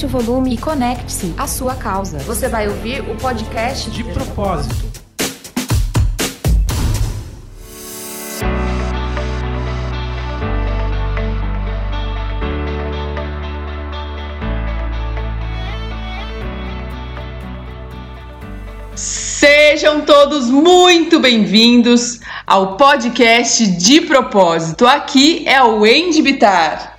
aumente o volume e conecte-se à sua causa. Você vai ouvir o podcast De propósito. Sejam todos muito bem-vindos ao podcast De Propósito. Aqui é o Wendy Bitar.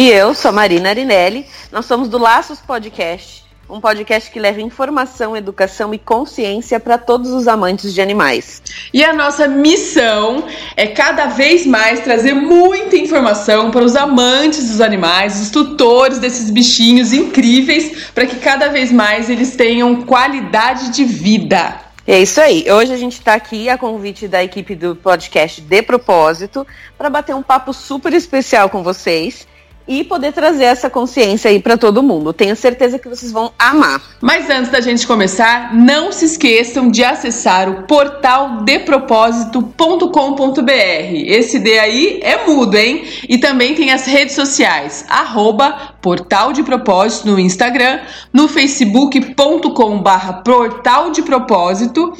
E eu sou Marina Arinelli. Nós somos do Laços Podcast, um podcast que leva informação, educação e consciência para todos os amantes de animais. E a nossa missão é cada vez mais trazer muita informação para os amantes dos animais, os tutores desses bichinhos incríveis, para que cada vez mais eles tenham qualidade de vida. É isso aí. Hoje a gente está aqui a convite da equipe do podcast De Propósito para bater um papo super especial com vocês e poder trazer essa consciência aí para todo mundo. Tenho certeza que vocês vão amar. Mas antes da gente começar, não se esqueçam de acessar o portal depropósito.com.br. Esse D aí é mudo, hein? E também tem as redes sociais, arroba Portal de Propósito no Instagram, no facebook.com barra Portal de Propósito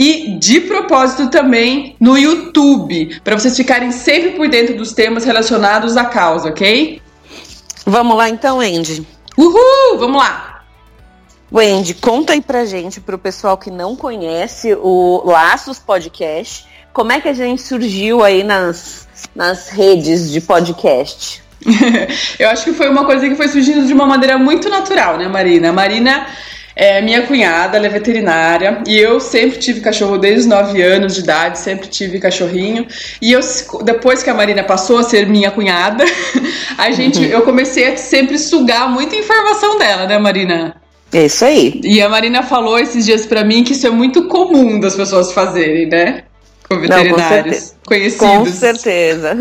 e de propósito também no YouTube, para vocês ficarem sempre por dentro dos temas relacionados à causa, ok? Vamos lá então, Andy. Uhul, vamos lá. Wendy, conta aí pra gente, pro pessoal que não conhece o Laços Podcast, como é que a gente surgiu aí nas, nas redes de podcast? Eu acho que foi uma coisa que foi surgindo de uma maneira muito natural, né, Marina? A Marina é minha cunhada, ela é veterinária e eu sempre tive cachorro desde os 9 anos de idade, sempre tive cachorrinho. E eu depois que a Marina passou a ser minha cunhada, a gente eu comecei a sempre sugar muita informação dela, né, Marina? É isso aí. E a Marina falou esses dias para mim que isso é muito comum das pessoas fazerem, né? Com veterinários Não, com conhecidos. Com certeza.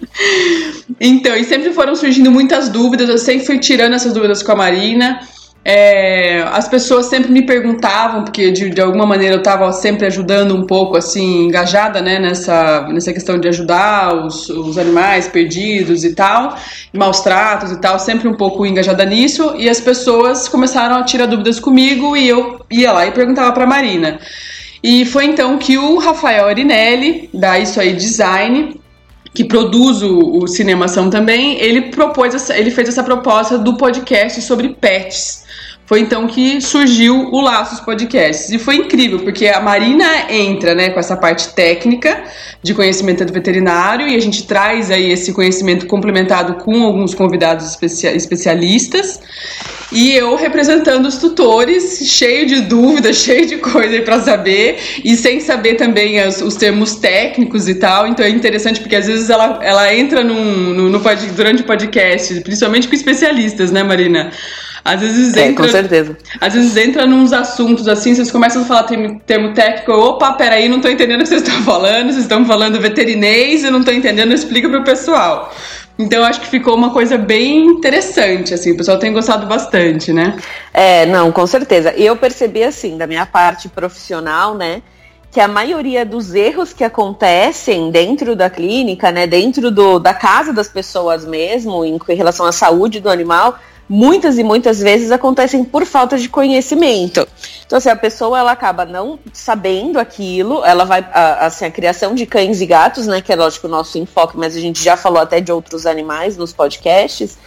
então, e sempre foram surgindo muitas dúvidas, eu sempre fui tirando essas dúvidas com a Marina. É, as pessoas sempre me perguntavam, porque de, de alguma maneira eu estava sempre ajudando um pouco, assim, engajada né, nessa, nessa questão de ajudar os, os animais perdidos e tal, maus tratos e tal, sempre um pouco engajada nisso, e as pessoas começaram a tirar dúvidas comigo e eu ia lá e perguntava para Marina. E foi então que o Rafael Arinelli, da Isso Aí Design, que produz o, o Cinemação também, ele propôs essa, ele fez essa proposta do podcast sobre pets. Foi então que surgiu o Laços Podcasts. E foi incrível, porque a Marina entra né, com essa parte técnica de conhecimento do veterinário e a gente traz aí esse conhecimento complementado com alguns convidados especialistas. E eu representando os tutores, cheio de dúvidas, cheio de coisa para saber, e sem saber também as, os termos técnicos e tal. Então é interessante porque às vezes ela, ela entra num, no, no, durante o podcast, principalmente com especialistas, né, Marina? Às vezes é, entra. Com certeza. Às vezes entra nos assuntos assim, vocês começam a falar termo, termo técnico, opa, peraí, não tô entendendo o que vocês estão falando, vocês estão falando veterinês, eu não tô entendendo, explica pro pessoal. Então acho que ficou uma coisa bem interessante, assim, o pessoal tem gostado bastante, né? É, não, com certeza. E eu percebi assim, da minha parte profissional, né? que a maioria dos erros que acontecem dentro da clínica, né, dentro do, da casa das pessoas mesmo, em relação à saúde do animal, muitas e muitas vezes acontecem por falta de conhecimento. Então, assim, a pessoa ela acaba não sabendo aquilo, ela vai, assim, a criação de cães e gatos, né, que é lógico o nosso enfoque, mas a gente já falou até de outros animais nos podcasts.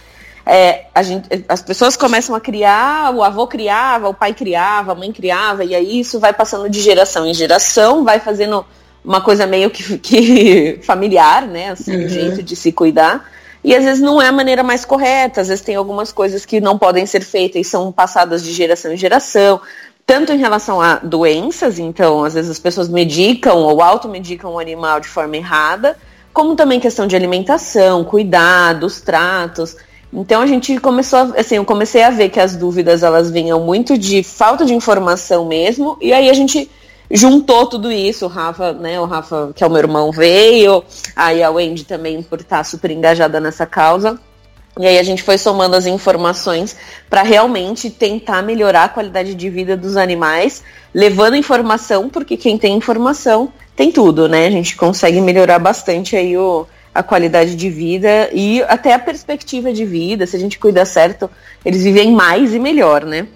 É, a gente, as pessoas começam a criar, o avô criava, o pai criava, a mãe criava, e aí isso vai passando de geração em geração, vai fazendo uma coisa meio que, que familiar, né? Assim, uhum. jeito de se cuidar. E às vezes não é a maneira mais correta, às vezes tem algumas coisas que não podem ser feitas e são passadas de geração em geração, tanto em relação a doenças, então às vezes as pessoas medicam ou automedicam o animal de forma errada, como também questão de alimentação, cuidados, tratos. Então a gente começou, assim, eu comecei a ver que as dúvidas elas vinham muito de falta de informação mesmo, e aí a gente juntou tudo isso, o Rafa, né, o Rafa, que é o meu irmão, veio, aí a Wendy também por estar super engajada nessa causa. E aí a gente foi somando as informações para realmente tentar melhorar a qualidade de vida dos animais, levando informação, porque quem tem informação tem tudo, né? A gente consegue melhorar bastante aí o, a qualidade de vida e até a perspectiva de vida. Se a gente cuida certo, eles vivem mais e melhor, né?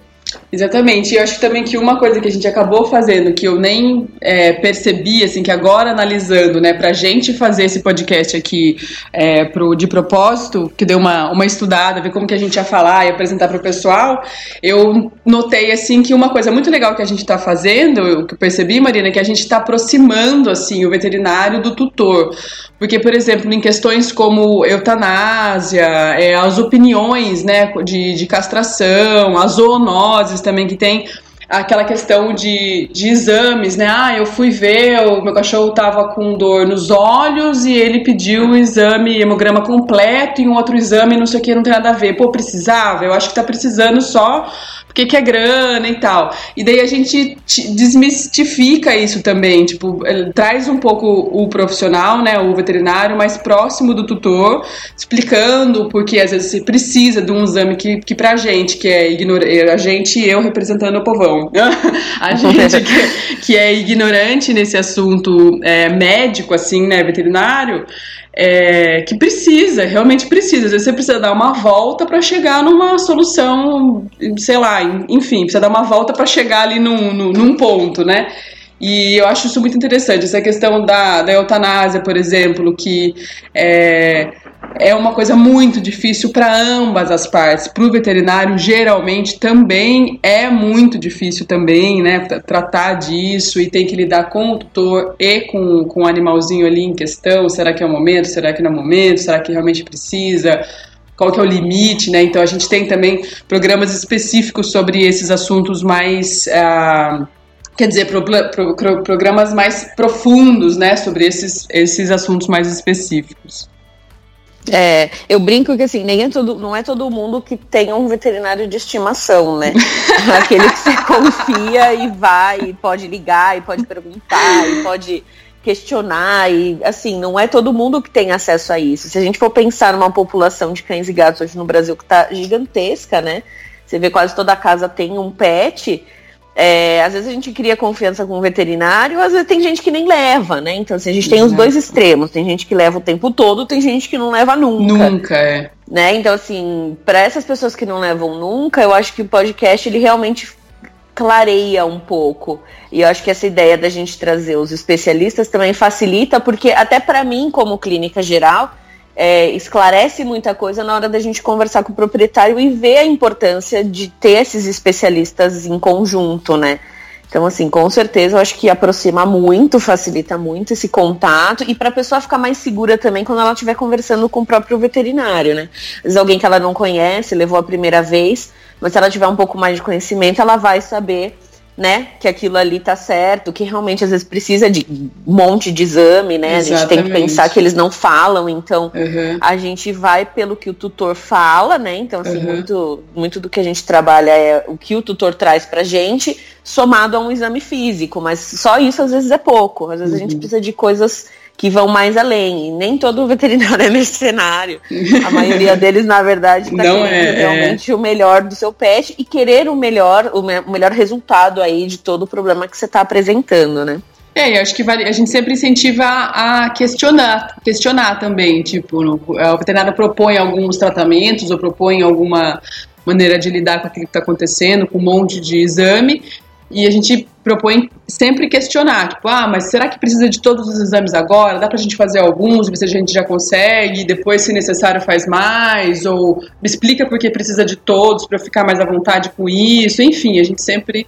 Exatamente. E eu acho também que uma coisa que a gente acabou fazendo, que eu nem é, percebi, assim, que agora analisando, né, pra gente fazer esse podcast aqui é, pro, de propósito, que deu uma, uma estudada, ver como que a gente ia falar e apresentar pro pessoal, eu notei, assim, que uma coisa muito legal que a gente tá fazendo, o que eu percebi, Marina, é que a gente tá aproximando, assim, o veterinário do tutor. Porque, por exemplo, em questões como eutanásia, é, as opiniões, né, de, de castração, a zoonose, também que tem aquela questão de, de exames, né? Ah, eu fui ver, o meu cachorro tava com dor nos olhos e ele pediu o exame hemograma completo e um outro exame, não sei o que, não tem nada a ver. Pô, precisava? Eu acho que tá precisando só porque que é grana e tal. E daí a gente desmistifica isso também, tipo, traz um pouco o profissional, né, o veterinário mais próximo do tutor, explicando porque às vezes você precisa de um exame que, que pra gente, que é ignorante, a gente e eu representando o povão, a gente que, que, é ignorante nesse assunto é, médico, assim, né, veterinário, é, que precisa, realmente precisa. Às vezes você precisa dar uma volta para chegar numa solução, sei lá, enfim, precisa dar uma volta para chegar ali num, num, num ponto, né? E eu acho isso muito interessante, essa questão da, da eutanásia, por exemplo, que é, é uma coisa muito difícil para ambas as partes. Para o veterinário, geralmente, também é muito difícil também, né? Tratar disso e tem que lidar com o tutor e com, com o animalzinho ali em questão. Será que é o momento? Será que não é o momento? Será que realmente precisa? Qual que é o limite, né? Então a gente tem também programas específicos sobre esses assuntos mais... Uh, quer dizer, pro, pro, pro, programas mais profundos, né, sobre esses, esses assuntos mais específicos. É, eu brinco que assim, nem é todo, não é todo mundo que tem um veterinário de estimação, né? Aquele que você confia e vai, e pode ligar, e pode perguntar, e pode questionar, e assim, não é todo mundo que tem acesso a isso. Se a gente for pensar numa população de cães e gatos hoje no Brasil que está gigantesca, né? Você vê quase toda casa tem um pet é, às vezes a gente cria confiança com o veterinário, às vezes tem gente que nem leva, né? Então, assim, a gente tem os dois extremos. Tem gente que leva o tempo todo, tem gente que não leva nunca. Nunca, é. Né? Então, assim, para essas pessoas que não levam nunca, eu acho que o podcast ele realmente clareia um pouco. E eu acho que essa ideia da gente trazer os especialistas também facilita, porque até para mim, como clínica geral, é, esclarece muita coisa na hora da gente conversar com o proprietário e ver a importância de ter esses especialistas em conjunto, né? Então, assim, com certeza eu acho que aproxima muito, facilita muito esse contato e para a pessoa ficar mais segura também quando ela estiver conversando com o próprio veterinário, né? Às vezes alguém que ela não conhece, levou a primeira vez, mas se ela tiver um pouco mais de conhecimento, ela vai saber né, que aquilo ali tá certo, que realmente às vezes precisa de um monte de exame, né? Exatamente. A gente tem que pensar que eles não falam, então uhum. a gente vai pelo que o tutor fala, né? Então, assim, uhum. muito, muito do que a gente trabalha é o que o tutor traz pra gente, somado a um exame físico, mas só isso às vezes é pouco. Às vezes uhum. a gente uhum. precisa de coisas que vão mais além. E nem todo veterinário é mercenário. A maioria deles, na verdade, está querendo é, é, realmente é. o melhor do seu pet e querer o melhor, o, me o melhor resultado aí de todo o problema que você está apresentando, né? É, eu acho que a gente sempre incentiva a questionar, questionar também, tipo, no, o veterinário propõe alguns tratamentos ou propõe alguma maneira de lidar com aquilo que está acontecendo, com um monte de exame, e a gente propõe sempre questionar, tipo, ah, mas será que precisa de todos os exames agora? Dá pra gente fazer alguns, ver se a gente já consegue, depois, se necessário, faz mais, ou explica por que precisa de todos para ficar mais à vontade com isso, enfim, a gente sempre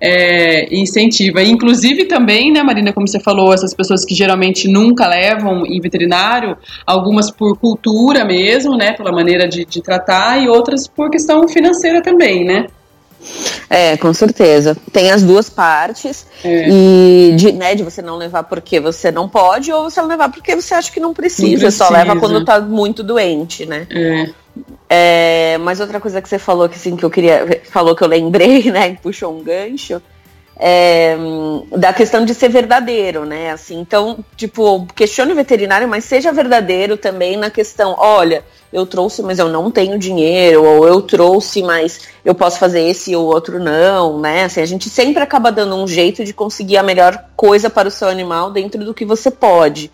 é, incentiva. Inclusive também, né, Marina, como você falou, essas pessoas que geralmente nunca levam em veterinário, algumas por cultura mesmo, né, pela maneira de, de tratar, e outras por questão financeira também, né? É, com certeza. Tem as duas partes. É. E de, né, de você não levar porque você não pode, ou você não levar porque você acha que não precisa. Não precisa. Só leva quando tá muito doente, né? É. É, mas outra coisa que você falou que assim que eu queria. Falou que eu lembrei, né? Puxou um gancho. É, da questão de ser verdadeiro, né? Assim, então, tipo, questione o veterinário, mas seja verdadeiro também na questão, olha, eu trouxe, mas eu não tenho dinheiro, ou eu trouxe, mas eu posso fazer esse ou outro não, né? Assim, a gente sempre acaba dando um jeito de conseguir a melhor coisa para o seu animal dentro do que você pode.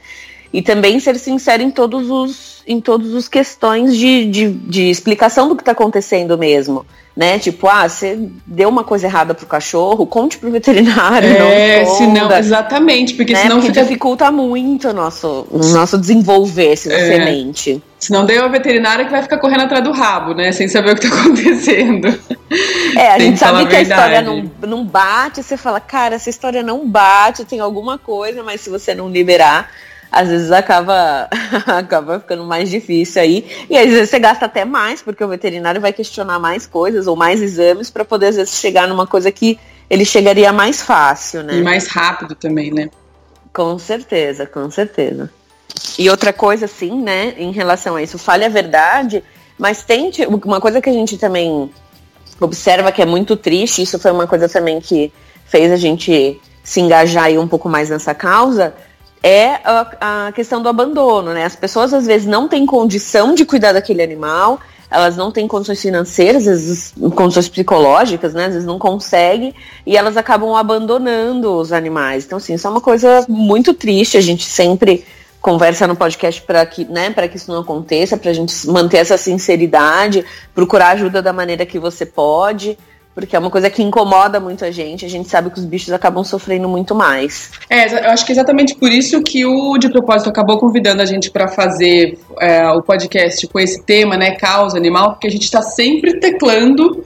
E também ser sincero em todos os em todos os questões de, de, de explicação do que está acontecendo mesmo né? Tipo, ah, você deu uma coisa errada pro cachorro, conte pro veterinário. É, não senão, exatamente, porque né? senão porque fica... dificulta muito o nosso, o nosso desenvolver se você é. mente. Senão deu a veterinária que vai ficar correndo atrás do rabo, né? Sem saber o que tá acontecendo. É, a gente que sabe que a, a história não, não bate, você fala, cara, essa história não bate, tem alguma coisa, mas se você não liberar, às vezes acaba, acaba ficando mais difícil aí. E às vezes você gasta até mais, porque o veterinário vai questionar mais coisas ou mais exames para poder às vezes chegar numa coisa que ele chegaria mais fácil, né? E mais rápido também, né? Com certeza, com certeza. E outra coisa, assim, né, em relação a isso, fale a verdade, mas tente. Uma coisa que a gente também observa que é muito triste, isso foi uma coisa também que fez a gente se engajar aí um pouco mais nessa causa, é a, a, questão do abandono, né? As pessoas às vezes não têm condição de cuidar daquele animal, elas não têm condições financeiras, às vezes condições psicológicas, né? Às vezes não conseguem e elas acabam abandonando os animais. Então, assim, isso é uma coisa muito triste. A gente sempre conversa no podcast para que, né, para que isso não aconteça, para a gente manter essa sinceridade, procurar ajuda da maneira que você pode porque é uma coisa que incomoda muito a gente. A gente sabe que os bichos acabam sofrendo muito mais. É, eu acho que exatamente por isso que o De Propósito acabou convidando a gente para fazer é, o podcast com esse tema, né, causa animal, porque a gente está sempre teclando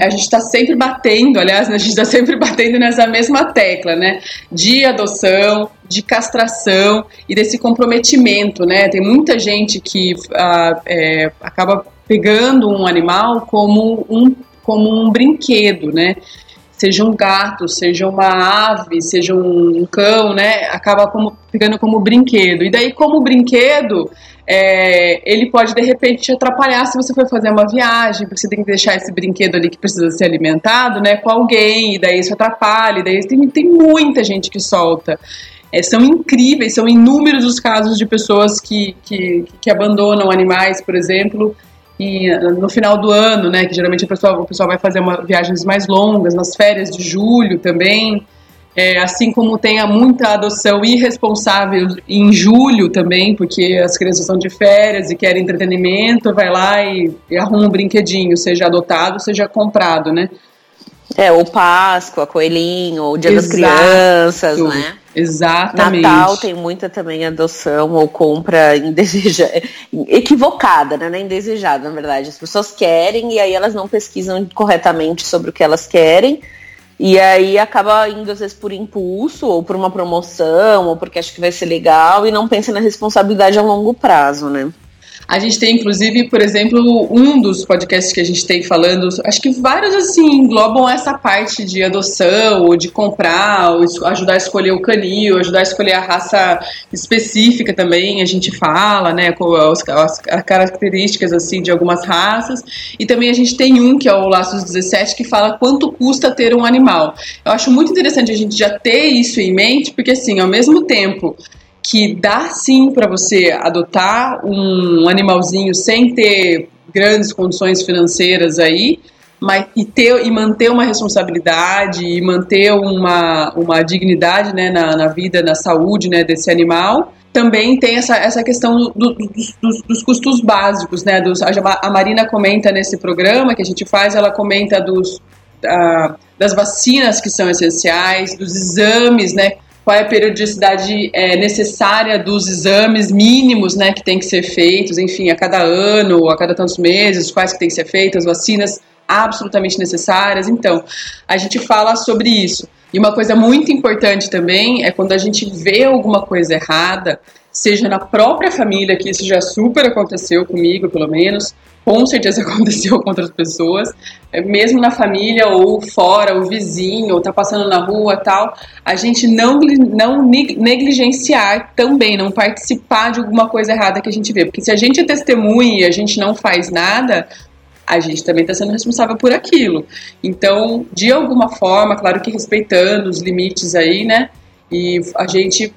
a gente está sempre batendo, aliás, a gente está sempre batendo nessa mesma tecla, né? De adoção, de castração e desse comprometimento, né? Tem muita gente que uh, é, acaba pegando um animal como um como um brinquedo, né? Seja um gato, seja uma ave, seja um cão, né? Acaba como, ficando como brinquedo. E daí, como brinquedo, é, ele pode de repente te atrapalhar se você for fazer uma viagem, porque você tem que deixar esse brinquedo ali que precisa ser alimentado, né, com alguém, e daí isso atrapalha, e daí tem, tem muita gente que solta. É, são incríveis, são inúmeros os casos de pessoas que, que, que abandonam animais, por exemplo, e eh, no final do ano, né, que geralmente o pessoal, o pessoal vai fazer uma, viagens mais longas, nas férias de julho também, é, assim como tem muita adoção irresponsável em julho também, porque as crianças estão de férias e querem entretenimento, vai lá e, e arruma um brinquedinho, seja adotado, seja comprado, né? É, o Páscoa, Coelhinho, o Dia Exato. das Crianças, né? Exatamente. Natal tem muita também adoção ou compra indesejada, equivocada, né? Indesejada, na verdade. As pessoas querem e aí elas não pesquisam corretamente sobre o que elas querem. E aí acaba indo, às vezes, por impulso, ou por uma promoção, ou porque acha que vai ser legal, e não pensa na responsabilidade a longo prazo, né? A gente tem, inclusive, por exemplo, um dos podcasts que a gente tem falando, acho que vários, assim, englobam essa parte de adoção, ou de comprar, ou ajudar a escolher o canil, ajudar a escolher a raça específica também, a gente fala, né, com as, as, as características, assim, de algumas raças. E também a gente tem um, que é o Laços 17, que fala quanto custa ter um animal. Eu acho muito interessante a gente já ter isso em mente, porque, assim, ao mesmo tempo que dá sim para você adotar um animalzinho sem ter grandes condições financeiras aí, mas e ter e manter uma responsabilidade e manter uma, uma dignidade né, na, na vida, na saúde né, desse animal. Também tem essa, essa questão do, do, dos, dos, custos básicos, né? Dos, a Marina comenta nesse programa que a gente faz, ela comenta dos, das vacinas que são essenciais, dos exames, né? Qual é a periodicidade é, necessária dos exames mínimos né, que tem que ser feitos, enfim, a cada ano, a cada tantos meses, quais que tem que ser feitas, vacinas absolutamente necessárias. Então, a gente fala sobre isso. E uma coisa muito importante também é quando a gente vê alguma coisa errada, seja na própria família, que isso já super aconteceu comigo, pelo menos, com certeza aconteceu com outras pessoas, é, mesmo na família ou fora, o vizinho, ou tá passando na rua tal, a gente não, não negligenciar também, não participar de alguma coisa errada que a gente vê. Porque se a gente é testemunha e a gente não faz nada, a gente também está sendo responsável por aquilo. Então, de alguma forma, claro que respeitando os limites aí, né? E a gente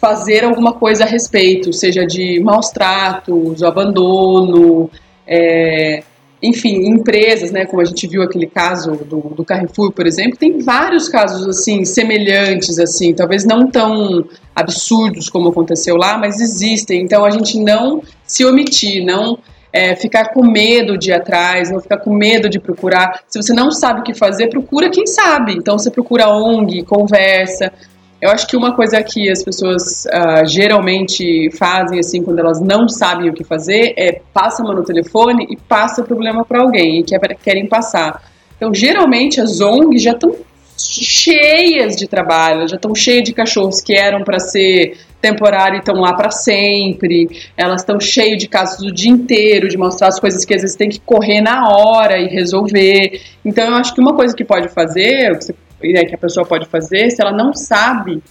fazer alguma coisa a respeito, seja de maus tratos, abandono, é, enfim, empresas, né, como a gente viu aquele caso do, do, Carrefour, por exemplo, tem vários casos assim semelhantes, assim, talvez não tão absurdos como aconteceu lá, mas existem. Então a gente não se omitir, não é, ficar com medo de ir atrás, não ficar com medo de procurar. Se você não sabe o que fazer, procura quem sabe. Então você procura ONG, conversa. Eu acho que uma coisa que as pessoas uh, geralmente fazem assim quando elas não sabem o que fazer é passa a mão no telefone e passa o problema para alguém que querem passar. Então geralmente as ONGs já estão cheias de trabalho, já estão cheias de cachorros que eram para ser temporário e estão lá para sempre. Elas estão cheias de casos o dia inteiro, de mostrar as coisas que às vezes tem que correr na hora e resolver. Então eu acho que uma coisa que pode fazer, né, que a pessoa pode fazer, se ela não sabe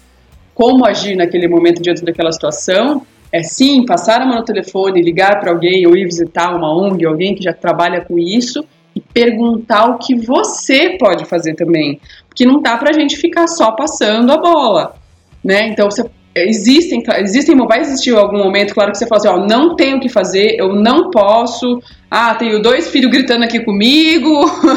como agir naquele momento diante daquela situação, é sim passar a mão no telefone, ligar para alguém ou ir visitar uma ONG, alguém que já trabalha com isso e perguntar o que você pode fazer também, porque não dá para a gente ficar só passando a bola, né? Então você existem, existem, vai existir algum momento, claro que você fala assim, ó, não tenho o que fazer, eu não posso, ah, tenho dois filhos gritando aqui comigo,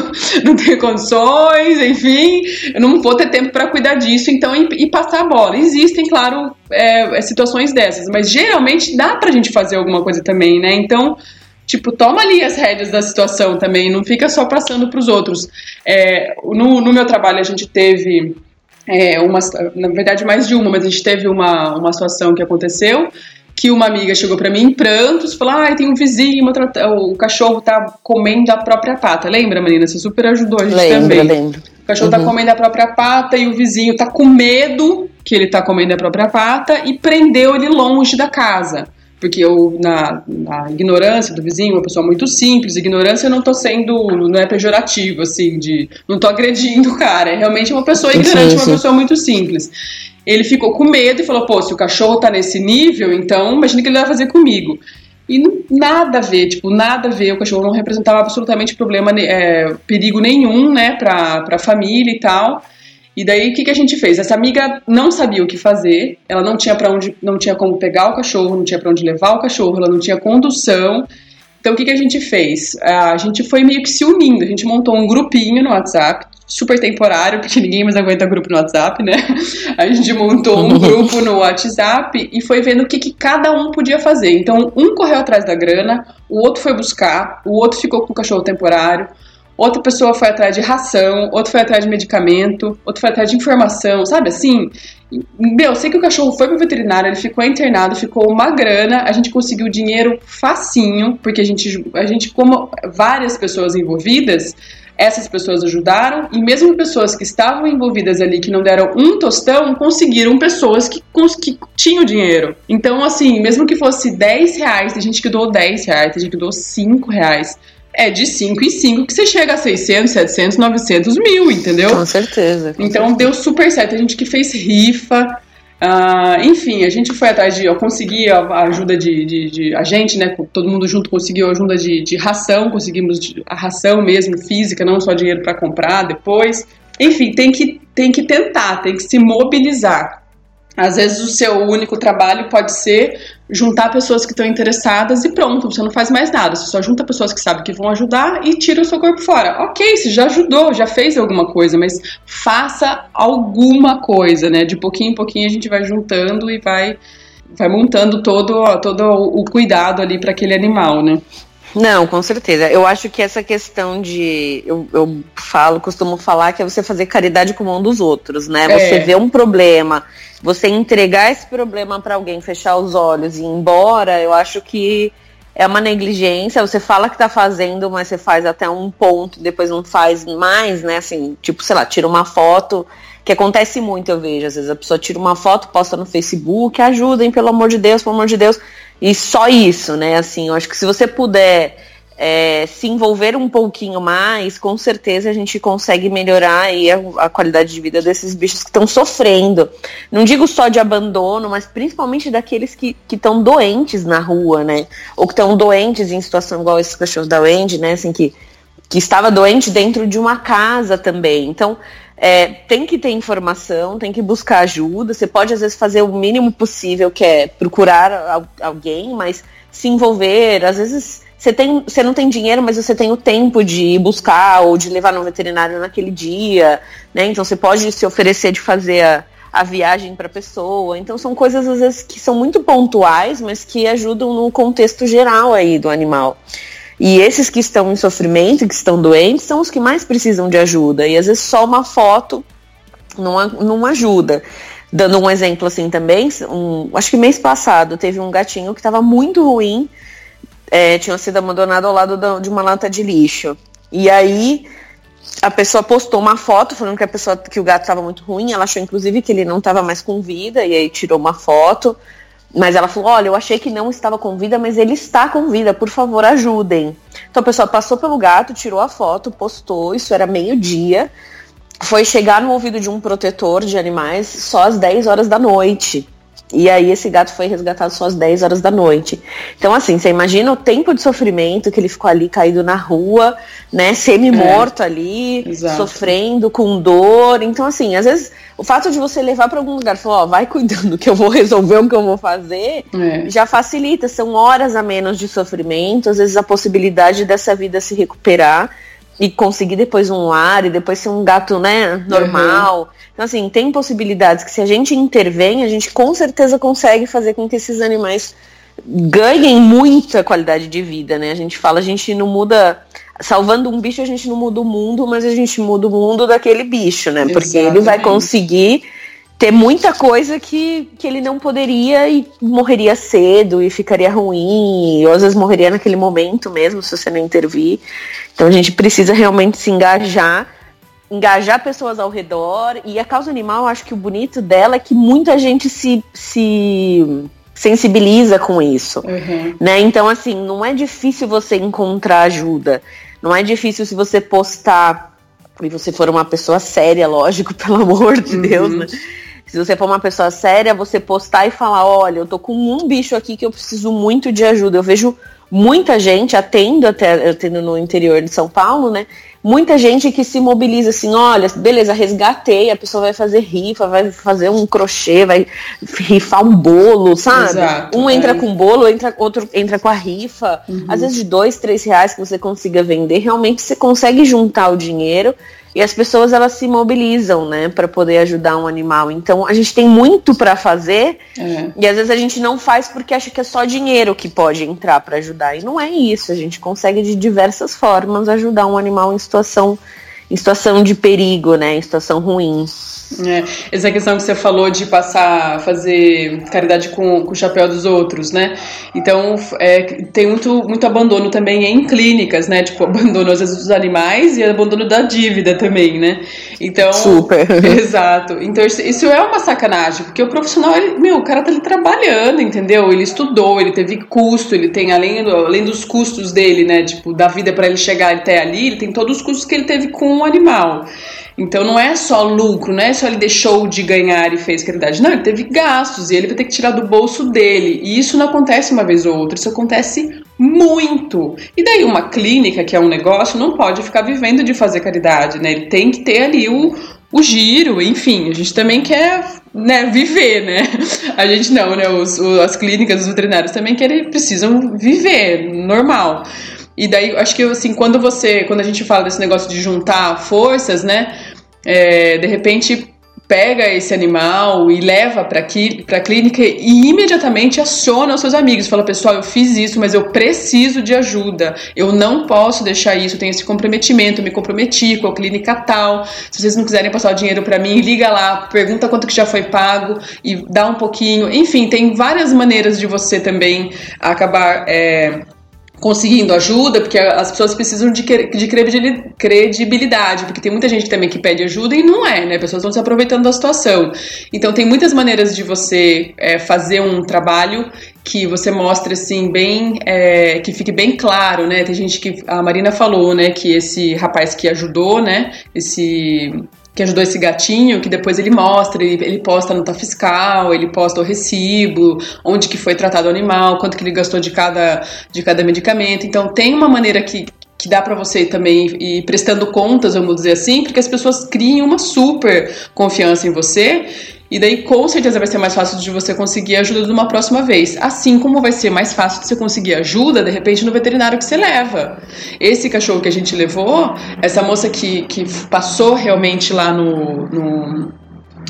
não tenho condições, enfim, eu não vou ter tempo para cuidar disso, então, e, e, passar a bola. Existem, claro, é, é, situações dessas, mas geralmente dá pra gente fazer alguma coisa também, né? Então, tipo, toma ali as rédeas da situação também, não fica só passando pros outros. É, no, no meu trabalho a gente teve é, uma, na verdade mais de uma, mas a gente teve uma, uma situação que aconteceu que uma amiga chegou para mim em prantos, falou: "Ah, tem um vizinho, o cachorro tá comendo a própria pata". Lembra, menina? Você super ajudou a gente lembro, também. Lembro. O cachorro tá uhum. tá comendo a própria pata e o vizinho tá com medo que ele tá comendo a própria pata e prendeu ele longe da casa porque eu, na, na, ignorância do vizinho, uma pessoa muito simples, ignorância eu não tô sendo, não é pejorativo, assim, de, não tô agredindo o cara, é realmente uma pessoa ignorante, uma pessoa muito simples. Ele ficou com medo e falou, pô, se o cachorro tá nesse nível, então imagina o que ele vai fazer comigo. E não, nada a ver, tipo, nada a ver, o cachorro não representava absolutamente problema, é, perigo nenhum, né, pra, pra família e tal, e daí o que, que a gente fez? Essa amiga não sabia o que fazer, ela não tinha para onde, não tinha como pegar o cachorro, não tinha para onde levar o cachorro, ela não tinha condução. Então o que, que a gente fez? A gente foi meio que se unindo, a gente montou um grupinho no WhatsApp, super temporário, porque ninguém mais aguenta grupo no WhatsApp, né? A gente montou um grupo no WhatsApp e foi vendo o que, que cada um podia fazer. Então, um correu atrás da grana, o outro foi buscar, o outro ficou com o cachorro temporário, outra pessoa foi atrás de ração, outro foi atrás de medicamento, outro foi atrás de informação, sabe assim? Meu, sei que o cachorro foi pro veterinário, ele ficou internado, ficou uma grana, a gente conseguiu dinheiro facinho, porque a gente, a gente como várias pessoas envolvidas, essas pessoas ajudaram e mesmo pessoas que estavam envolvidas ali que não deram um tostão conseguiram pessoas que, que tinham dinheiro. Então, assim, mesmo que fosse 10 reais, tem gente que doou 10 reais, tem gente que doou 5 reais é de 5 em 5 que você chega a 600, 700, 900 mil, entendeu? Com certeza. Com então certeza. deu super certo. A gente que fez rifa, uh, enfim, a gente foi atrás de. Eu consegui a ajuda de, de, de, A gente, né? Todo mundo junto conseguiu a ajuda de, de ração, conseguimos a ração mesmo, física, não só dinheiro para comprar depois. Enfim, tem que, tem que tentar, tem que se mobilizar. Às vezes o seu único trabalho pode ser juntar pessoas que estão interessadas e pronto, você não faz mais nada, você só junta pessoas que sabem que vão ajudar e tira o seu corpo fora. Ok, você já ajudou, já fez alguma coisa, mas faça alguma coisa, né? De pouquinho em pouquinho a gente vai juntando e vai, vai montando todo, todo o cuidado ali para aquele animal, né? Não, com certeza. Eu acho que essa questão de. Eu, eu falo, costumo falar que é você fazer caridade com a mão dos outros, né? É. Você vê um problema, você entregar esse problema para alguém, fechar os olhos e ir embora, eu acho que é uma negligência. Você fala que tá fazendo, mas você faz até um ponto, depois não faz mais, né? Assim, tipo, sei lá, tira uma foto. Que acontece muito, eu vejo. Às vezes a pessoa tira uma foto, posta no Facebook, ajudem, pelo amor de Deus, pelo amor de Deus. E só isso, né? Assim, eu acho que se você puder é, se envolver um pouquinho mais, com certeza a gente consegue melhorar aí a, a qualidade de vida desses bichos que estão sofrendo. Não digo só de abandono, mas principalmente daqueles que estão doentes na rua, né? Ou que estão doentes em situação igual esse cachorro da Wendy, né? Assim, que, que estava doente dentro de uma casa também. Então, é, tem que ter informação, tem que buscar ajuda. Você pode, às vezes, fazer o mínimo possível, que é procurar alguém, mas se envolver. Às vezes, você, tem, você não tem dinheiro, mas você tem o tempo de ir buscar ou de levar no veterinário naquele dia. Né? Então, você pode se oferecer de fazer a, a viagem para a pessoa. Então são coisas às vezes que são muito pontuais, mas que ajudam no contexto geral aí do animal. E esses que estão em sofrimento, que estão doentes, são os que mais precisam de ajuda. E às vezes só uma foto não, não ajuda. Dando um exemplo assim também, um, acho que mês passado teve um gatinho que estava muito ruim, é, tinha sido abandonado ao lado de uma lata de lixo. E aí a pessoa postou uma foto falando que a pessoa que o gato estava muito ruim, ela achou inclusive que ele não estava mais com vida e aí tirou uma foto. Mas ela falou: "Olha, eu achei que não estava com vida, mas ele está com vida, por favor, ajudem". Então a pessoa passou pelo gato, tirou a foto, postou, isso era meio-dia foi chegar no ouvido de um protetor de animais só às 10 horas da noite. E aí esse gato foi resgatado só às 10 horas da noite. Então, assim, você imagina o tempo de sofrimento que ele ficou ali caído na rua, né? Semi-morto é, ali, exato. sofrendo, com dor. Então, assim, às vezes o fato de você levar para algum lugar e falar, ó, vai cuidando que eu vou resolver o que eu vou fazer, é. já facilita. São horas a menos de sofrimento, às vezes a possibilidade dessa vida se recuperar e conseguir depois um lar e depois ser um gato, né, normal. Uhum. Então, assim, tem possibilidades que se a gente intervém, a gente com certeza consegue fazer com que esses animais ganhem muita qualidade de vida, né? A gente fala, a gente não muda. Salvando um bicho, a gente não muda o mundo, mas a gente muda o mundo daquele bicho, né? Porque Exatamente. ele vai conseguir ter muita coisa que, que ele não poderia e morreria cedo e ficaria ruim, ou às vezes morreria naquele momento mesmo, se você não intervir. Então a gente precisa realmente se engajar, engajar pessoas ao redor. E a causa animal, acho que o bonito dela é que muita gente se, se sensibiliza com isso. Uhum. Né? Então, assim, não é difícil você encontrar ajuda. Não é difícil se você postar e você for uma pessoa séria, lógico, pelo amor de uhum. Deus, né? Se você for uma pessoa séria, você postar e falar: olha, eu tô com um bicho aqui que eu preciso muito de ajuda. Eu vejo muita gente, atendo até atendo no interior de São Paulo, né? Muita gente que se mobiliza assim, olha, beleza, resgatei, a pessoa vai fazer rifa, vai fazer um crochê, vai rifar um bolo, sabe? Exato, um entra é. com bolo, entra, outro entra com a rifa. Uhum. Às vezes de dois, três reais que você consiga vender, realmente você consegue juntar o dinheiro e as pessoas elas se mobilizam, né, para poder ajudar um animal. Então a gente tem muito para fazer é. e às vezes a gente não faz porque acha que é só dinheiro que pode entrar para ajudar. E não é isso. A gente consegue de diversas formas ajudar um animal em situação em situação de perigo, né, em situação ruim. É, essa questão que você falou de passar, fazer caridade com, com o chapéu dos outros, né? Então, é, tem muito, muito abandono também em clínicas, né? Tipo, abandono às vezes dos animais e abandono da dívida também, né? Então. Super. Exato. Então, isso, isso é uma sacanagem, porque o profissional, ele, meu, o cara tá ali trabalhando, entendeu? Ele estudou, ele teve custo, ele tem, além, do, além dos custos dele, né? Tipo, da vida para ele chegar até ali, ele tem todos os custos que ele teve com o animal. Então não é só lucro, não é só ele deixou de ganhar e fez caridade. Não, ele teve gastos e ele vai ter que tirar do bolso dele. E isso não acontece uma vez ou outra, isso acontece muito. E daí uma clínica, que é um negócio, não pode ficar vivendo de fazer caridade, né? Ele tem que ter ali o, o giro, enfim, a gente também quer né, viver, né? A gente não, né? Os, os as clínicas, os veterinários também querem, precisam viver, normal. E daí, acho que assim, quando você, quando a gente fala desse negócio de juntar forças, né? É, de repente pega esse animal e leva para a clínica e imediatamente aciona os seus amigos. Fala, pessoal, eu fiz isso, mas eu preciso de ajuda. Eu não posso deixar isso, eu tenho esse comprometimento, me comprometi com a clínica tal. Se vocês não quiserem passar o dinheiro para mim, liga lá, pergunta quanto que já foi pago e dá um pouquinho. Enfim, tem várias maneiras de você também acabar. É, conseguindo ajuda, porque as pessoas precisam de, de credibilidade, porque tem muita gente também que pede ajuda e não é, né? As pessoas estão se aproveitando da situação. Então tem muitas maneiras de você é, fazer um trabalho que você mostre assim bem é, que fique bem claro né tem gente que a Marina falou né que esse rapaz que ajudou né esse que ajudou esse gatinho, que depois ele mostra, ele, ele posta a nota fiscal, ele posta o recibo, onde que foi tratado o animal, quanto que ele gastou de cada, de cada medicamento. Então tem uma maneira que, que dá para você também ir prestando contas, vamos dizer assim, porque as pessoas criam uma super confiança em você e daí, com certeza, vai ser mais fácil de você conseguir ajuda de uma próxima vez. Assim como vai ser mais fácil de você conseguir ajuda, de repente, no veterinário que você leva. Esse cachorro que a gente levou, essa moça que, que passou realmente lá no, no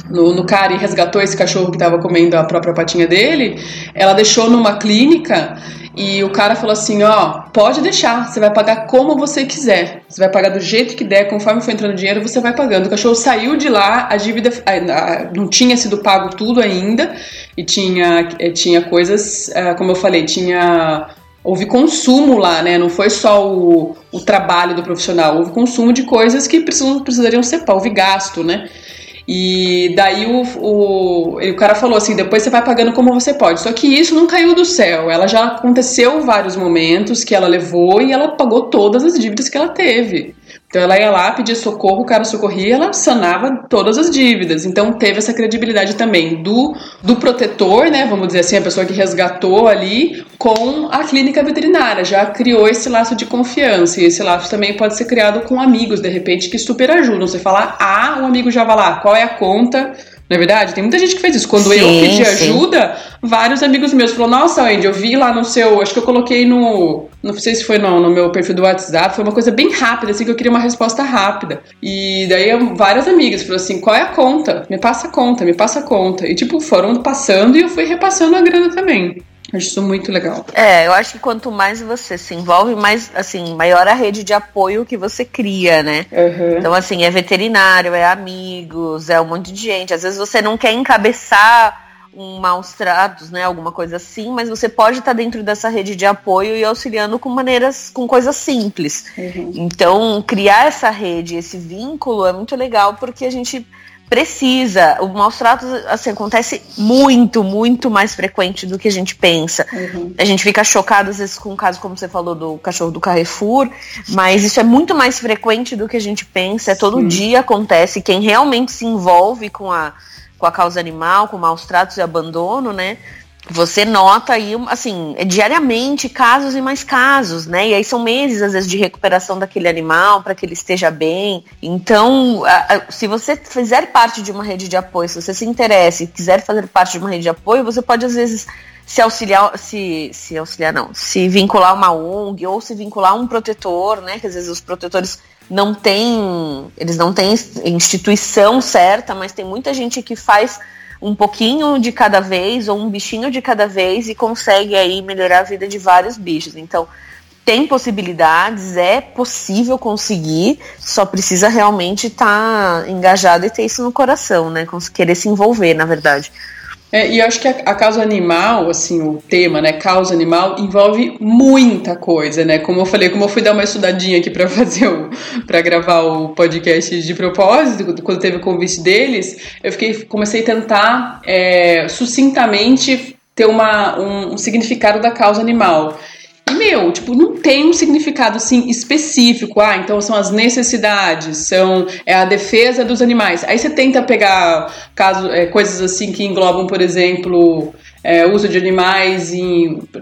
no, no cara e resgatou esse cachorro que estava comendo a própria patinha dele, ela deixou numa clínica e o cara falou assim: ó, pode deixar, você vai pagar como você quiser. Você vai pagar do jeito que der, conforme for entrando dinheiro, você vai pagando. O cachorro saiu de lá, a dívida não tinha sido pago tudo ainda, e tinha, eh, tinha coisas, eh, como eu falei, tinha. Houve consumo lá, né? Não foi só o, o trabalho do profissional, houve consumo de coisas que precisam, precisariam ser pago, houve gasto, né? E daí o, o, o cara falou assim: depois você vai pagando como você pode. Só que isso não caiu do céu. Ela já aconteceu vários momentos que ela levou e ela pagou todas as dívidas que ela teve. Então ela ia lá, pedir socorro, o cara socorria ela sanava todas as dívidas. Então teve essa credibilidade também do, do protetor, né? Vamos dizer assim, a pessoa que resgatou ali, com a clínica veterinária. Já criou esse laço de confiança. E esse laço também pode ser criado com amigos, de repente, que super ajudam. Você fala, ah, o amigo já vai lá, qual é a conta? Não é verdade? Tem muita gente que fez isso. Quando sim, eu pedi sim. ajuda, vários amigos meus falaram: Nossa, Andy, eu vi lá no seu. Acho que eu coloquei no. Não sei se foi no, no meu perfil do WhatsApp. Foi uma coisa bem rápida, assim, que eu queria uma resposta rápida. E daí várias amigas falaram assim: Qual é a conta? Me passa a conta, me passa a conta. E, tipo, foram passando e eu fui repassando a grana também. Acho isso muito legal. É, eu acho que quanto mais você se envolve, mais, assim, maior a rede de apoio que você cria, né? Uhum. Então, assim, é veterinário, é amigos, é um monte de gente. Às vezes você não quer encabeçar um maus tratos, né? Alguma coisa assim, mas você pode estar dentro dessa rede de apoio e auxiliando com maneiras, com coisas simples. Uhum. Então, criar essa rede, esse vínculo é muito legal porque a gente precisa. O maus tratos assim, acontece muito, muito mais frequente do que a gente pensa. Uhum. A gente fica chocado às vezes com um caso, como você falou, do cachorro do Carrefour, mas isso é muito mais frequente do que a gente pensa. É todo Sim. dia acontece. Quem realmente se envolve com a, com a causa animal, com maus tratos e abandono, né? Você nota aí, assim, diariamente casos e mais casos, né? E aí são meses, às vezes, de recuperação daquele animal para que ele esteja bem. Então, se você fizer parte de uma rede de apoio, se você se interessa e quiser fazer parte de uma rede de apoio, você pode, às vezes, se auxiliar, se, se auxiliar não, se vincular uma ONG ou se vincular um protetor, né? Que às vezes os protetores não têm, eles não têm instituição certa, mas tem muita gente que faz um pouquinho de cada vez ou um bichinho de cada vez e consegue aí melhorar a vida de vários bichos. Então, tem possibilidades, é possível conseguir, só precisa realmente estar tá engajado e ter isso no coração, né? Querer se envolver, na verdade. É, e acho que a, a, causa animal, assim, o tema, né, causa animal, envolve muita coisa, né? Como eu falei, como eu fui dar uma estudadinha aqui para fazer o, para gravar o podcast de propósito, quando teve o convite deles, eu fiquei, comecei a tentar é, sucintamente ter uma, um, um significado da causa animal. Meu, tipo, não tem um significado, assim, específico. Ah, então são as necessidades, são é a defesa dos animais. Aí você tenta pegar caso, é, coisas assim que englobam, por exemplo, é, uso de animais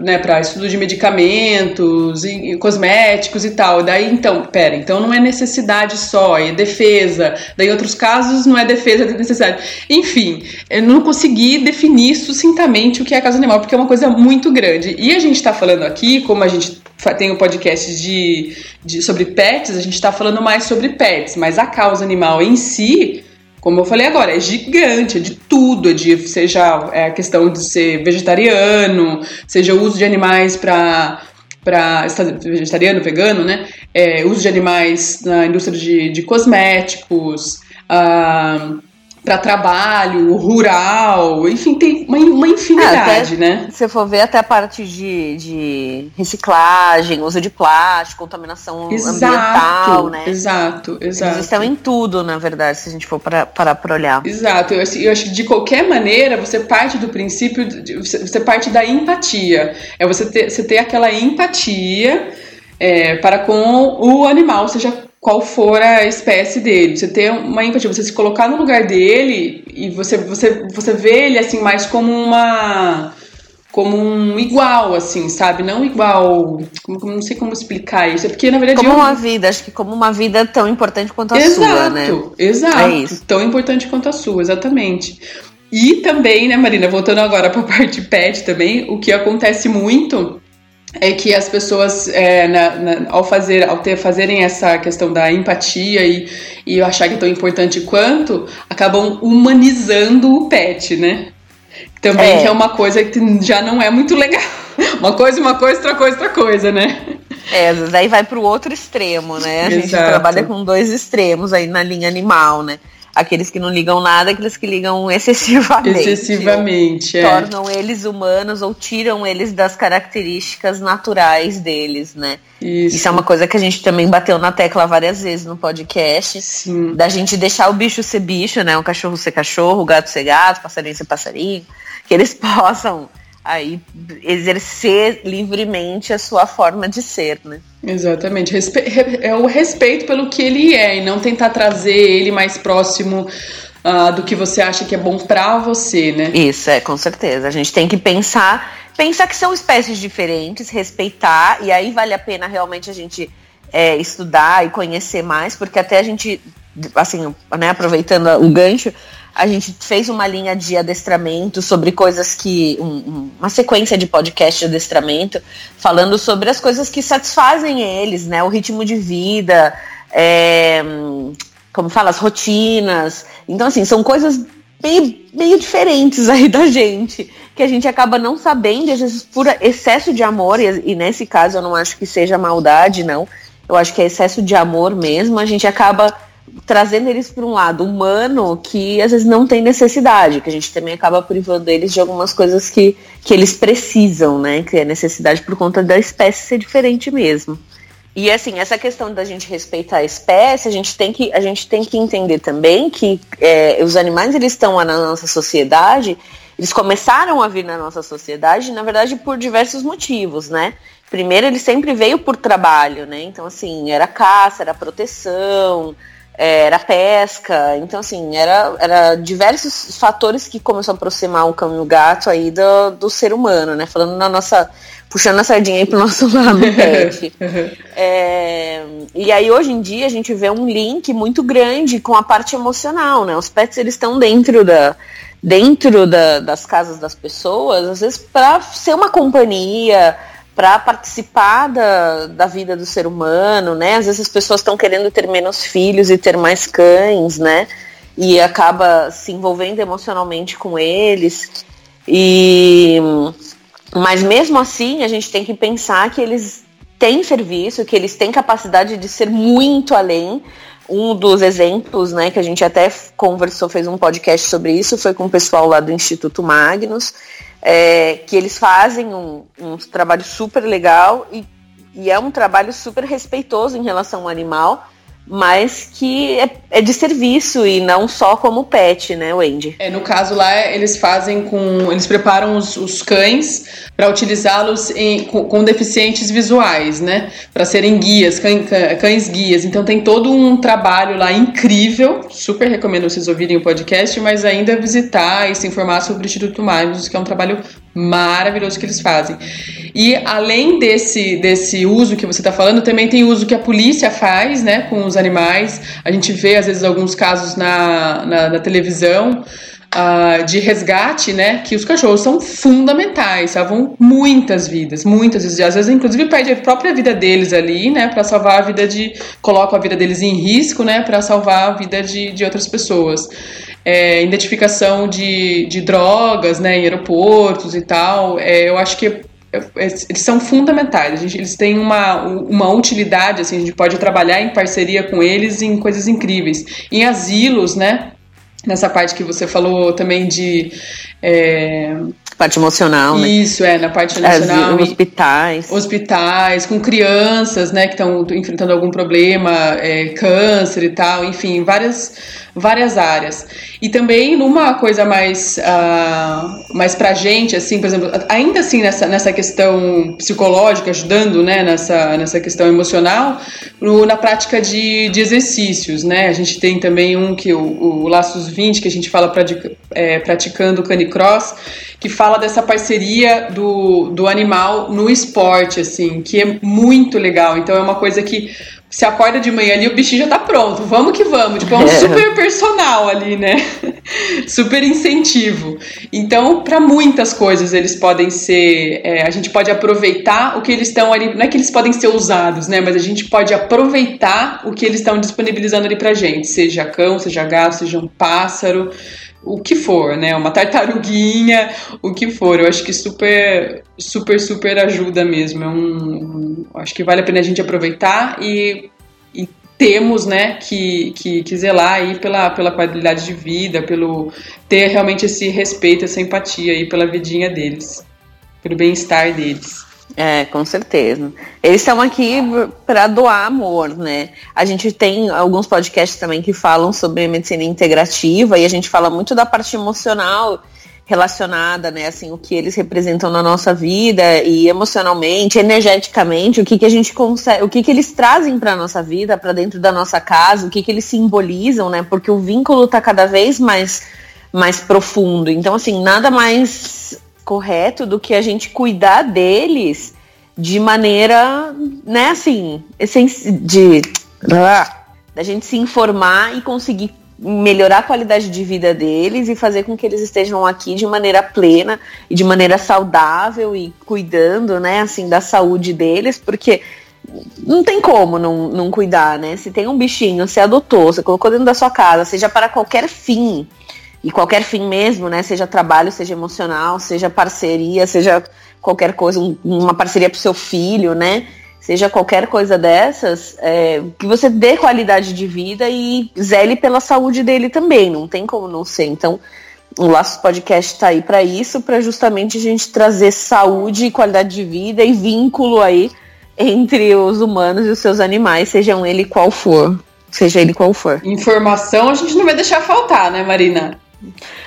né, para estudo de medicamentos, em, em cosméticos e tal. Daí, então, pera, então não é necessidade só, é defesa. Daí, em outros casos, não é defesa, é necessidade. Enfim, eu não consegui definir sucintamente o que é a casa animal, porque é uma coisa muito grande. E a gente está falando aqui, como a gente tem um podcast de, de sobre pets, a gente está falando mais sobre pets, mas a causa animal em si como eu falei agora, é gigante, é de tudo, é de seja é a questão de ser vegetariano, seja o uso de animais para para vegetariano, vegano, né? É, uso de animais na indústria de, de cosméticos, uh, para trabalho, rural, enfim, tem uma, uma infinidade, é, né? Se for ver até a parte de, de reciclagem, uso de plástico, contaminação exato, ambiental, né? Exato, exato. Eles estão em tudo, na verdade, se a gente for parar para olhar. Exato, eu, eu, acho que de qualquer maneira você parte do princípio, de, você, você, parte da empatia. É você ter, você ter aquela empatia é, para com o animal, seja qual for a espécie dele. Você ter uma empatia, você se colocar no lugar dele e você você você vê ele assim mais como uma como um igual, assim, sabe? Não igual. Como, não sei como explicar isso. É porque, na verdade. Como eu... uma vida, acho que como uma vida tão importante quanto a exato, sua, né? Exato, exato. É tão importante quanto a sua, exatamente. E também, né, Marina, voltando agora para a parte pet também, o que acontece muito é que as pessoas, é, na, na, ao, fazer, ao ter, fazerem essa questão da empatia e, e achar que é tão importante quanto, acabam humanizando o pet, né? Também é. que é uma coisa que já não é muito legal. Uma coisa, uma coisa, outra coisa, outra coisa, né? É, daí vai para o outro extremo, né? A Exato. gente trabalha com dois extremos aí na linha animal, né? Aqueles que não ligam nada, aqueles que ligam excessivamente. Excessivamente, é. Tornam eles humanos ou tiram eles das características naturais deles, né? Isso. Isso é uma coisa que a gente também bateu na tecla várias vezes no podcast. Sim. Da gente deixar o bicho ser bicho, né? O cachorro ser cachorro, o gato ser gato, o passarinho ser passarinho. Que eles possam aí exercer livremente a sua forma de ser, né? Exatamente. Respe é o respeito pelo que ele é e não tentar trazer ele mais próximo uh, do que você acha que é bom para você, né? Isso, é, com certeza. A gente tem que pensar, pensar que são espécies diferentes, respeitar, e aí vale a pena realmente a gente é, estudar e conhecer mais, porque até a gente, assim, né, aproveitando o gancho, a gente fez uma linha de adestramento sobre coisas que. Um, uma sequência de podcast de adestramento, falando sobre as coisas que satisfazem eles, né? O ritmo de vida, é, como fala, as rotinas. Então, assim, são coisas meio, meio diferentes aí da gente, que a gente acaba não sabendo, às vezes por excesso de amor, e, e nesse caso eu não acho que seja maldade, não. Eu acho que é excesso de amor mesmo, a gente acaba trazendo eles para um lado humano que às vezes não tem necessidade, que a gente também acaba privando eles de algumas coisas que, que eles precisam, né? Que é necessidade por conta da espécie ser diferente mesmo. E assim, essa questão da gente respeitar a espécie, a gente tem que, a gente tem que entender também que é, os animais eles estão na nossa sociedade, eles começaram a vir na nossa sociedade, na verdade, por diversos motivos, né? Primeiro, ele sempre veio por trabalho, né? Então, assim, era caça, era proteção, era pesca, então assim, era, era diversos fatores que começam a aproximar o cão e o gato aí do, do ser humano, né? Falando na nossa. puxando a sardinha aí pro nosso lado pet. é, e aí hoje em dia a gente vê um link muito grande com a parte emocional, né? Os pets eles estão dentro da. Dentro da, das casas das pessoas, às vezes para ser uma companhia, para participar da, da vida do ser humano, né? Às vezes as pessoas estão querendo ter menos filhos e ter mais cães, né? E acaba se envolvendo emocionalmente com eles. E mas mesmo assim, a gente tem que pensar que eles têm serviço, que eles têm capacidade de ser muito além. Um dos exemplos, né, que a gente até conversou, fez um podcast sobre isso, foi com o pessoal lá do Instituto Magnus é, que eles fazem um, um trabalho super legal e, e é um trabalho super respeitoso em relação ao animal mas que é, é, de serviço e não só como pet, né, Wendy? É, no caso lá, eles fazem com. Eles preparam os, os cães para utilizá-los com, com, deficientes visuais, né? Para serem guias, cães, cães guias. Então tem todo um trabalho lá incrível. Super recomendo vocês ouvirem o podcast, mas ainda visitar e se informar sobre o Instituto Magnus, que é um trabalho maravilhoso que eles fazem. E além desse, desse uso que você está falando, também tem uso que a polícia faz, né, com os animais. A gente vê, às vezes, alguns casos na, na, na televisão uh, de resgate, né, que os cachorros são fundamentais, salvam muitas vidas, muitas vezes. Às vezes, inclusive, perde a própria vida deles ali, né, para salvar a vida de. colocam a vida deles em risco, né, para salvar a vida de, de outras pessoas é, identificação de, de drogas né, em aeroportos e tal, é, eu acho que é, é, eles são fundamentais. Eles têm uma, uma utilidade, assim, a gente pode trabalhar em parceria com eles em coisas incríveis. Em asilos, né? Nessa parte que você falou também de. É, parte emocional, né? Isso, é, na parte emocional. As, hospitais. Hospitais, com crianças, né, que estão enfrentando algum problema, é, câncer e tal, enfim, várias várias áreas. E também numa coisa mais, uh, mais pra gente, assim, por exemplo, ainda assim nessa, nessa questão psicológica, ajudando, né, nessa, nessa questão emocional, no, na prática de, de exercícios, né, a gente tem também um que o, o Laços 20, que a gente fala pra, é, praticando canicross, que fala dessa parceria do, do animal no esporte, assim, que é muito legal. Então é uma coisa que Você acorda de manhã ali, o bichinho já tá pronto, vamos que vamos. Tipo, é um é. super personal ali, né? super incentivo. Então, para muitas coisas eles podem ser. É, a gente pode aproveitar o que eles estão ali. Não é que eles podem ser usados, né? Mas a gente pode aproveitar o que eles estão disponibilizando ali pra gente. Seja cão, seja gato, seja um pássaro o que for, né? Uma tartaruguinha, o que for. Eu acho que super, super, super ajuda mesmo. É um, um acho que vale a pena a gente aproveitar e, e temos, né, que, que, que, zelar aí pela, pela qualidade de vida, pelo ter realmente esse respeito, essa empatia aí pela vidinha deles, pelo bem-estar deles. É, com certeza. Eles estão aqui para doar amor, né? A gente tem alguns podcasts também que falam sobre medicina integrativa e a gente fala muito da parte emocional relacionada, né? Assim, o que eles representam na nossa vida e emocionalmente, energeticamente, o que, que a gente consegue, o que, que eles trazem para nossa vida, para dentro da nossa casa, o que, que eles simbolizam, né? Porque o vínculo está cada vez mais mais profundo. Então, assim, nada mais correto do que a gente cuidar deles de maneira, né, assim, de da gente se informar e conseguir melhorar a qualidade de vida deles e fazer com que eles estejam aqui de maneira plena e de maneira saudável e cuidando, né, assim, da saúde deles, porque não tem como não, não cuidar, né? Se tem um bichinho, você adotou, você colocou dentro da sua casa, seja para qualquer fim, e qualquer fim mesmo, né? Seja trabalho, seja emocional, seja parceria, seja qualquer coisa, um, uma parceria para o seu filho, né? Seja qualquer coisa dessas, é, que você dê qualidade de vida e zele pela saúde dele também, não tem como não ser. Então, o Laços Podcast está aí para isso, para justamente a gente trazer saúde, qualidade de vida e vínculo aí entre os humanos e os seus animais, sejam ele qual for. Seja ele qual for. Informação a gente não vai deixar faltar, né, Marina?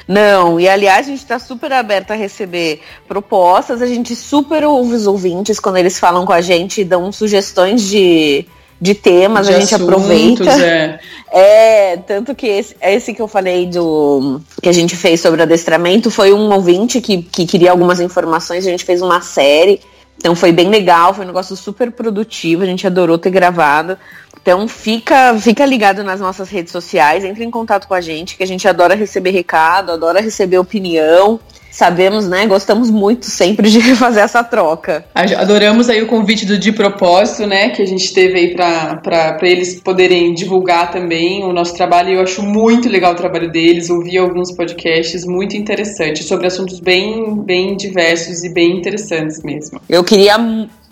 Não, e aliás, a gente está super aberto a receber propostas, a gente super ouve os ouvintes quando eles falam com a gente e dão sugestões de, de temas, de a gente assuntos, aproveita. É. é, tanto que esse, esse que eu falei do que a gente fez sobre adestramento foi um ouvinte que, que queria algumas informações, a gente fez uma série. Então foi bem legal, foi um negócio super produtivo, a gente adorou ter gravado. Então fica, fica ligado nas nossas redes sociais, entre em contato com a gente, que a gente adora receber recado, adora receber opinião. Sabemos, né? Gostamos muito sempre de fazer essa troca. Adoramos aí o convite do De Propósito, né? Que a gente teve aí para eles poderem divulgar também o nosso trabalho. E eu acho muito legal o trabalho deles. Ouvi alguns podcasts muito interessantes sobre assuntos bem, bem diversos e bem interessantes mesmo. Eu queria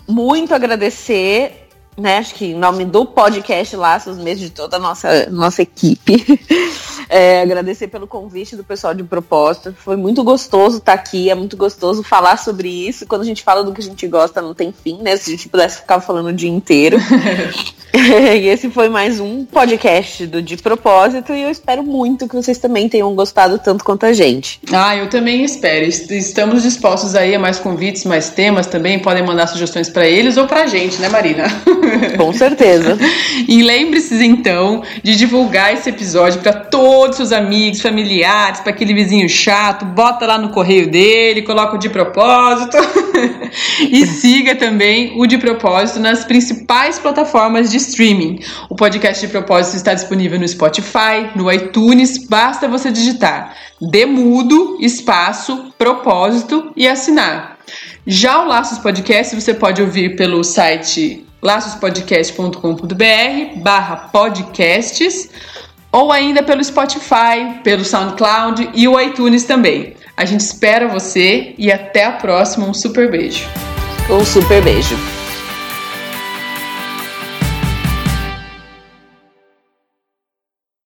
muito agradecer né, acho que em nome do podcast Laços mesmo, de toda a nossa, nossa equipe. É, agradecer pelo convite do pessoal de propósito. Foi muito gostoso estar aqui, é muito gostoso falar sobre isso. Quando a gente fala do que a gente gosta, não tem fim, né? Se a gente pudesse ficar falando o dia inteiro. e esse foi mais um podcast do De Propósito e eu espero muito que vocês também tenham gostado tanto quanto a gente. Ah, eu também espero. Estamos dispostos aí a mais convites, mais temas também. Podem mandar sugestões para eles ou para a gente, né, Marina? Com certeza. e lembre-se então de divulgar esse episódio para todos os amigos, familiares, para aquele vizinho chato. Bota lá no correio dele, coloca o De Propósito. e siga também o De Propósito nas principais plataformas de streaming. O podcast de propósito está disponível no Spotify, no iTunes, basta você digitar Demudo, espaço, propósito e assinar. Já o Laços Podcast você pode ouvir pelo site laçospodcast.com.br barra podcasts ou ainda pelo Spotify, pelo SoundCloud e o iTunes também. A gente espera você e até a próxima. Um super beijo. Um super beijo.